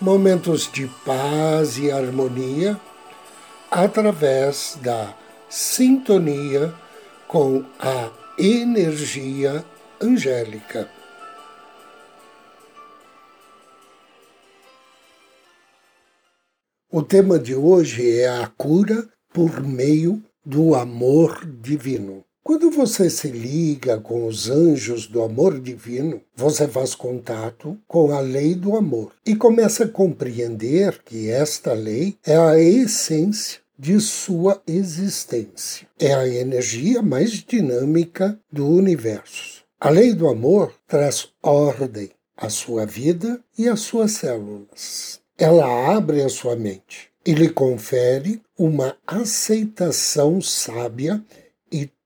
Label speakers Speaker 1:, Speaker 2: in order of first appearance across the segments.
Speaker 1: momentos de paz e harmonia através da sintonia com a energia angélica. O tema de hoje é a cura por meio do amor divino. Quando você se liga com os anjos do amor divino, você faz contato com a lei do amor e começa a compreender que esta lei é a essência de sua existência. É a energia mais dinâmica do universo. A lei do amor traz ordem à sua vida e às suas células. Ela abre a sua mente e lhe confere uma aceitação sábia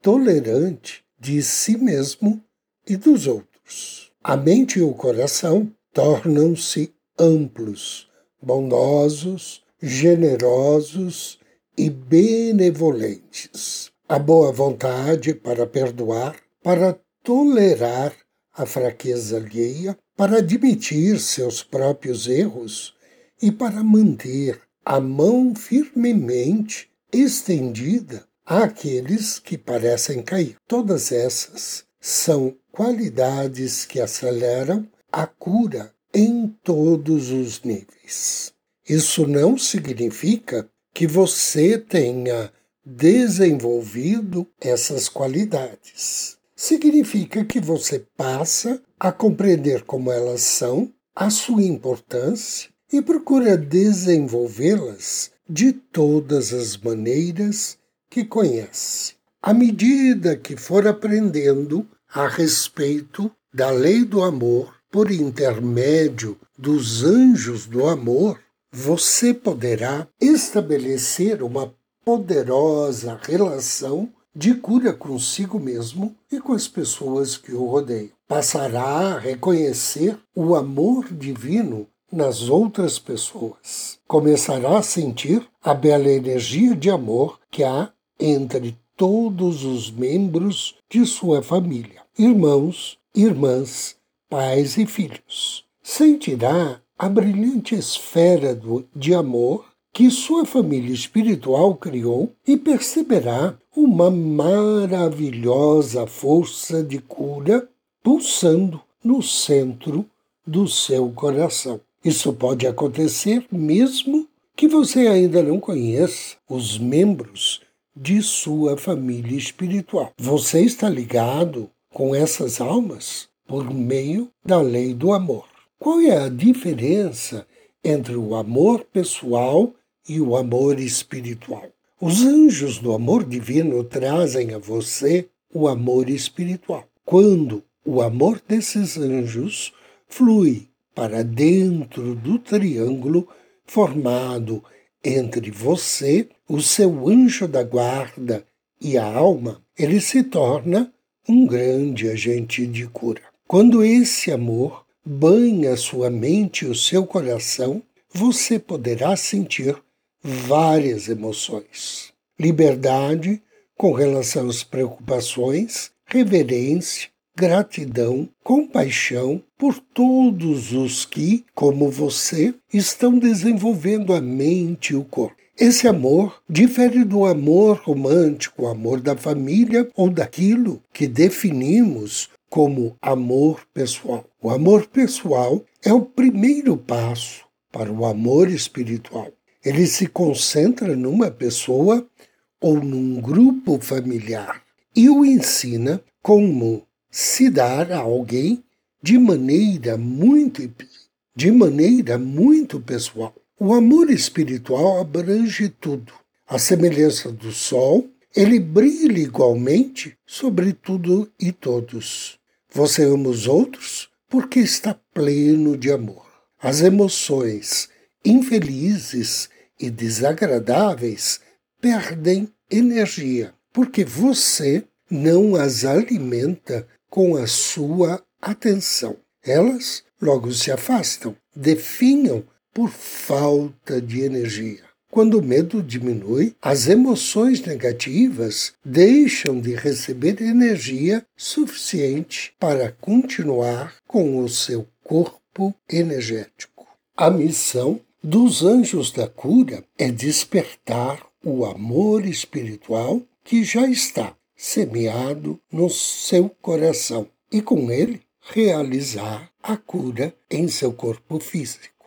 Speaker 1: tolerante de si mesmo e dos outros. A mente e o coração tornam-se amplos, bondosos, generosos e benevolentes. A boa vontade para perdoar, para tolerar a fraqueza alheia, para admitir seus próprios erros e para manter a mão firmemente estendida àqueles que parecem cair. Todas essas são qualidades que aceleram a cura em todos os níveis. Isso não significa que você tenha desenvolvido essas qualidades. Significa que você passa a compreender como elas são, a sua importância e procura desenvolvê-las de todas as maneiras que conhece. À medida que for aprendendo a respeito da lei do amor por intermédio dos anjos do amor, você poderá estabelecer uma poderosa relação de cura consigo mesmo e com as pessoas que o rodeiam. Passará a reconhecer o amor divino nas outras pessoas. Começará a sentir a bela energia de amor que há entre todos os membros de sua família, irmãos, irmãs, pais e filhos. Sentirá a brilhante esfera do, de amor que sua família espiritual criou e perceberá uma maravilhosa força de cura pulsando no centro do seu coração. Isso pode acontecer mesmo que você ainda não conheça os membros de sua família espiritual. Você está ligado com essas almas por meio da lei do amor. Qual é a diferença entre o amor pessoal e o amor espiritual? Os anjos do amor divino trazem a você o amor espiritual. Quando o amor desses anjos flui para dentro do triângulo formado entre você, o seu anjo da guarda e a alma, ele se torna um grande agente de cura. Quando esse amor banha sua mente e o seu coração, você poderá sentir várias emoções. Liberdade com relação às preocupações, reverência, gratidão, compaixão por todos os que, como você, estão desenvolvendo a mente e o corpo. Esse amor difere do amor romântico, o amor da família ou daquilo que definimos como amor pessoal. O amor pessoal é o primeiro passo para o amor espiritual. Ele se concentra numa pessoa ou num grupo familiar e o ensina como se dar a alguém de maneira muito de maneira muito pessoal. O amor espiritual abrange tudo. A semelhança do sol, ele brilha igualmente sobre tudo e todos. Você ama os outros porque está pleno de amor. As emoções infelizes e desagradáveis perdem energia, porque você não as alimenta com a sua atenção. Elas logo se afastam, definham por falta de energia. Quando o medo diminui, as emoções negativas deixam de receber energia suficiente para continuar com o seu corpo energético. A missão dos anjos da cura é despertar o amor espiritual que já está semeado no seu coração e com ele realizar a cura em seu corpo físico.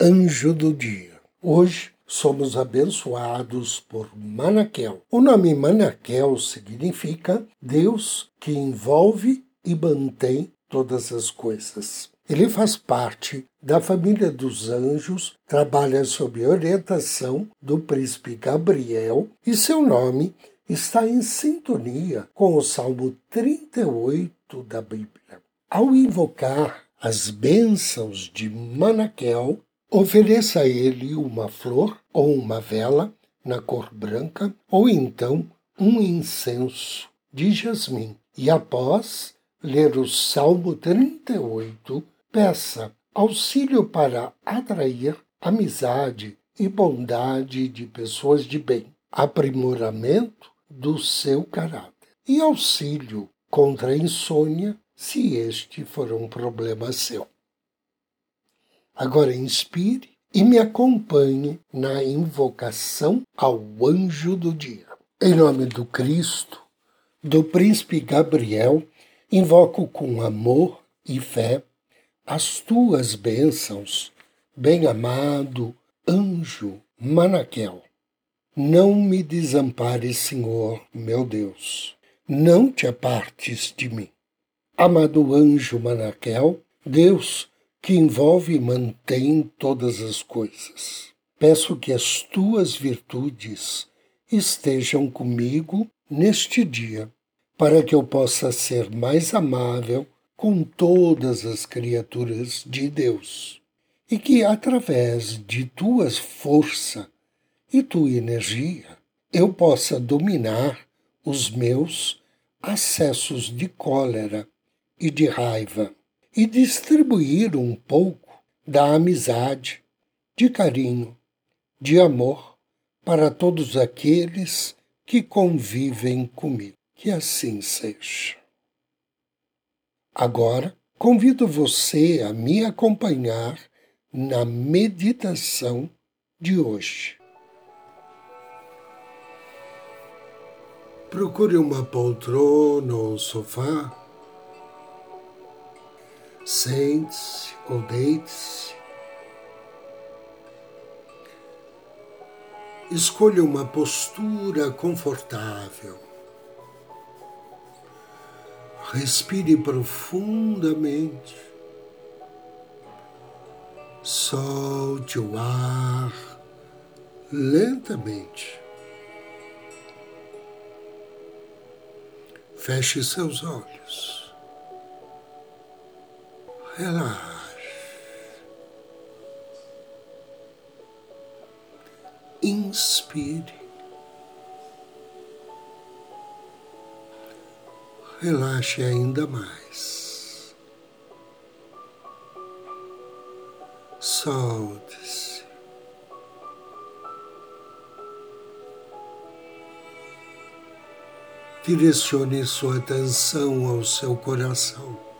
Speaker 1: Anjo do dia. Hoje somos abençoados por Manakel. O nome Manakel significa Deus que envolve e mantém todas as coisas. Ele faz parte da família dos anjos, trabalha sob orientação do príncipe Gabriel e seu nome está em sintonia com o Salmo 38 da Bíblia. Ao invocar as bênçãos de Manakel, Ofereça a ele uma flor ou uma vela na cor branca, ou então um incenso de jasmim. E após ler o Salmo 38, peça auxílio para atrair amizade e bondade de pessoas de bem, aprimoramento do seu caráter e auxílio contra a insônia, se este for um problema seu. Agora inspire e me acompanhe na invocação ao anjo do dia. Em nome do Cristo, do príncipe Gabriel, invoco com amor e fé as tuas bênçãos, bem-amado anjo Manaquel. Não me desampares, Senhor, meu Deus. Não te apartes de mim. Amado anjo Manaquel, Deus que envolve e mantém todas as coisas. Peço que as tuas virtudes estejam comigo neste dia, para que eu possa ser mais amável com todas as criaturas de Deus, e que através de tua força e tua energia eu possa dominar os meus acessos de cólera e de raiva e distribuir um pouco da amizade, de carinho, de amor para todos aqueles que convivem comigo. Que assim seja. Agora, convido você a me acompanhar na meditação de hoje. Procure uma poltrona ou sofá Sente-se ou deite-se. Escolha uma postura confortável. Respire profundamente. Solte o ar lentamente. Feche seus olhos relaxe. Inspire. Relaxe ainda mais. Solte-se. Direcione sua atenção ao seu coração.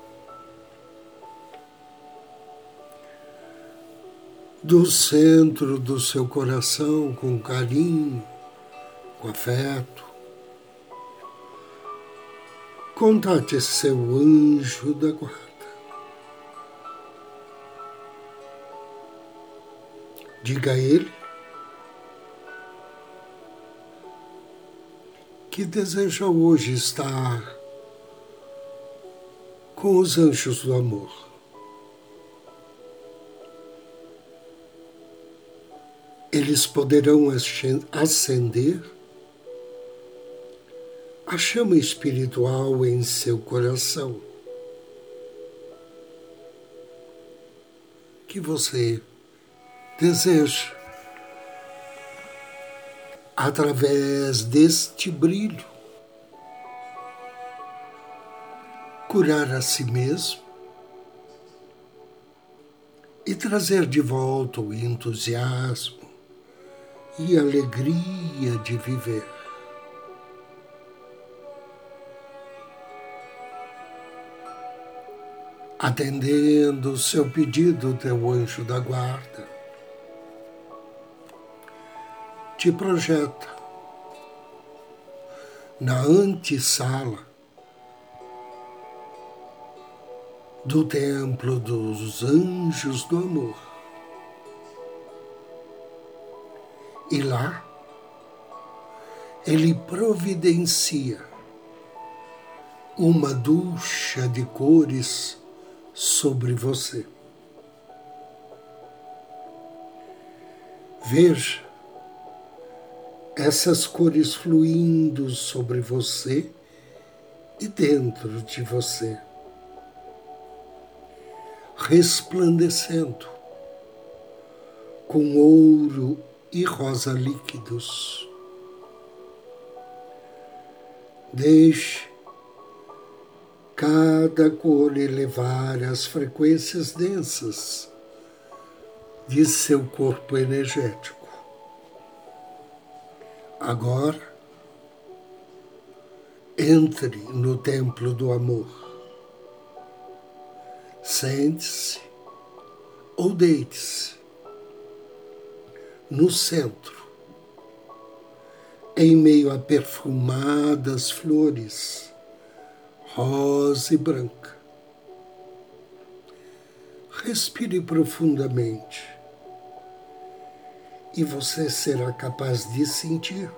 Speaker 1: do centro do seu coração com carinho, com afeto. Contate seu anjo da guarda. Diga a ele que deseja hoje estar com os anjos do amor. eles poderão acender a chama espiritual em seu coração. Que você Desejo, através deste brilho, curar a si mesmo e trazer de volta o entusiasmo e alegria de viver. Atendendo o seu pedido, teu anjo da guarda, te projeta na antessala do templo dos anjos do amor. E lá ele providencia uma ducha de cores sobre você. Veja essas cores fluindo sobre você e dentro de você resplandecendo com ouro e rosa líquidos. Deixe cada cor elevar as frequências densas de seu corpo energético. Agora, entre no templo do amor Sente-se ou deite-se no centro, em meio a perfumadas flores, rosa e branca. Respire profundamente e você será capaz de sentir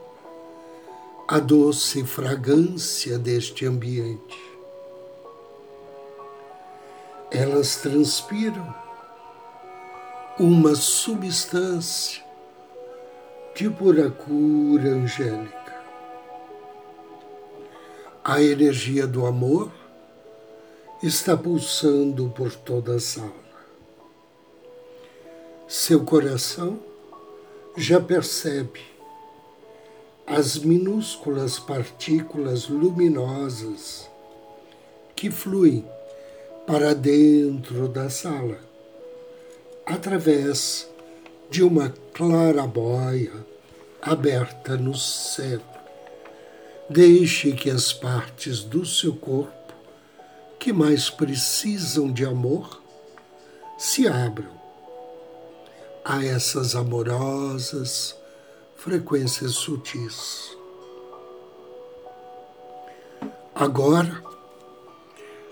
Speaker 1: a doce fragrância deste ambiente elas transpiram uma substância de pura cura angélica. A energia do amor está pulsando por toda a sala. Seu coração já percebe as minúsculas partículas luminosas que fluem para dentro da sala, através de uma clarabóia aberta no céu. Deixe que as partes do seu corpo que mais precisam de amor se abram a essas amorosas frequências sutis. Agora,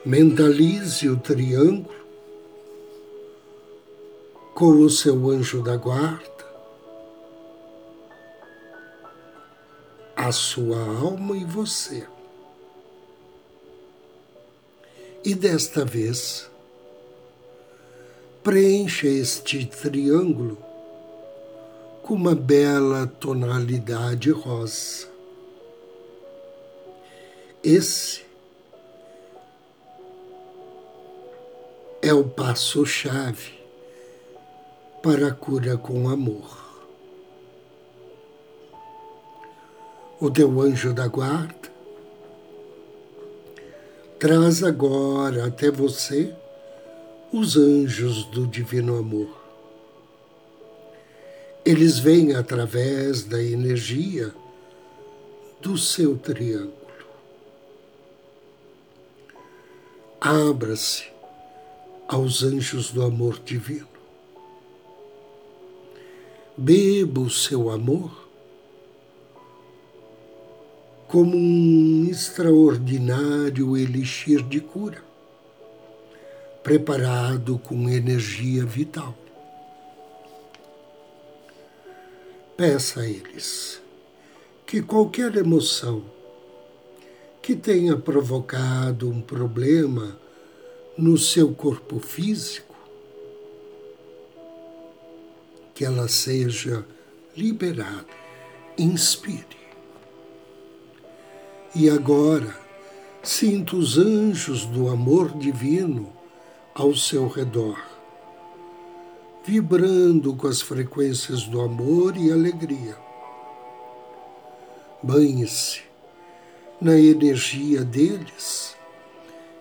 Speaker 1: Mentalize o triângulo com o seu anjo da guarda, a sua alma e você. E desta vez, preencha este triângulo com uma bela tonalidade rosa. Esse é o passo-chave para a cura com amor. O teu anjo da guarda traz agora até você os anjos do Divino Amor. Eles vêm através da energia do seu triângulo. Abra-se aos anjos do amor divino. Beba o seu amor como um extraordinário elixir de cura, preparado com energia vital. Peça a eles que qualquer emoção que tenha provocado um problema no seu corpo físico, que ela seja liberada. Inspire. E agora, sinta os anjos do amor divino ao seu redor, vibrando com as frequências do amor e alegria. Banhe-se na energia deles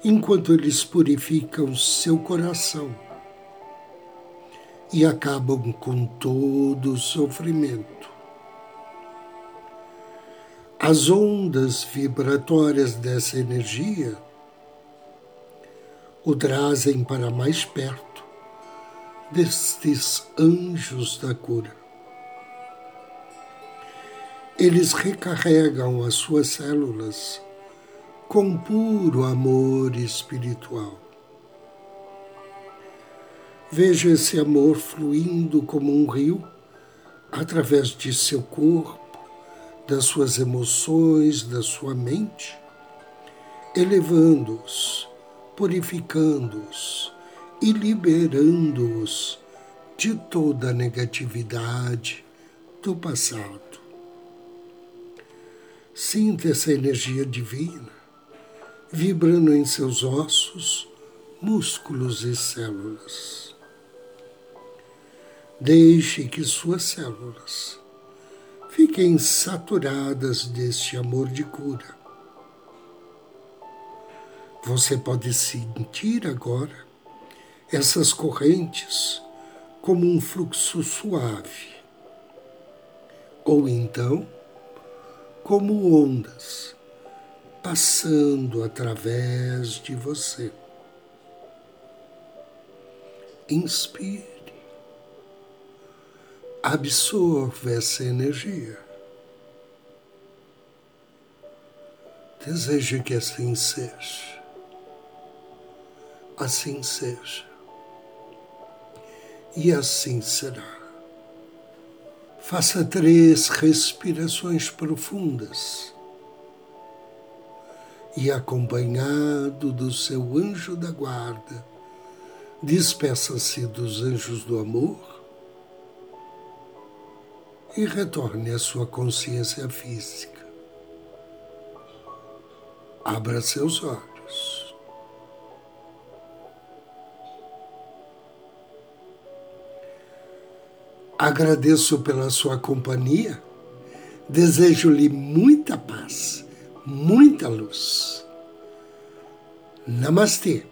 Speaker 1: enquanto eles purificam seu coração e acabam com todo o sofrimento. As ondas vibratórias dessa energia o trazem para mais perto destes anjos da cura. Eles recarregam as suas células com puro amor espiritual. Veja esse amor fluindo como um rio através de seu corpo, das suas emoções, da sua mente, elevando-os, purificando-os e liberando-os de toda a negatividade do passado. Sinta essa energia divina vibrando em seus ossos, músculos e células. Deixe que suas células fiquem saturadas deste amor de cura. Você pode sentir agora essas correntes como um fluxo suave, ou então como ondas passando através de você. Inspire absorva essa energia. Deseja que assim seja. Assim seja. E assim será. Faça três respirações profundas e, acompanhado do seu anjo da guarda, despeça-se dos anjos do amor e retorne à sua consciência física. Abra seus olhos. Agradeço pela sua companhia, desejo-lhe muita paz, muita luz. Namastê.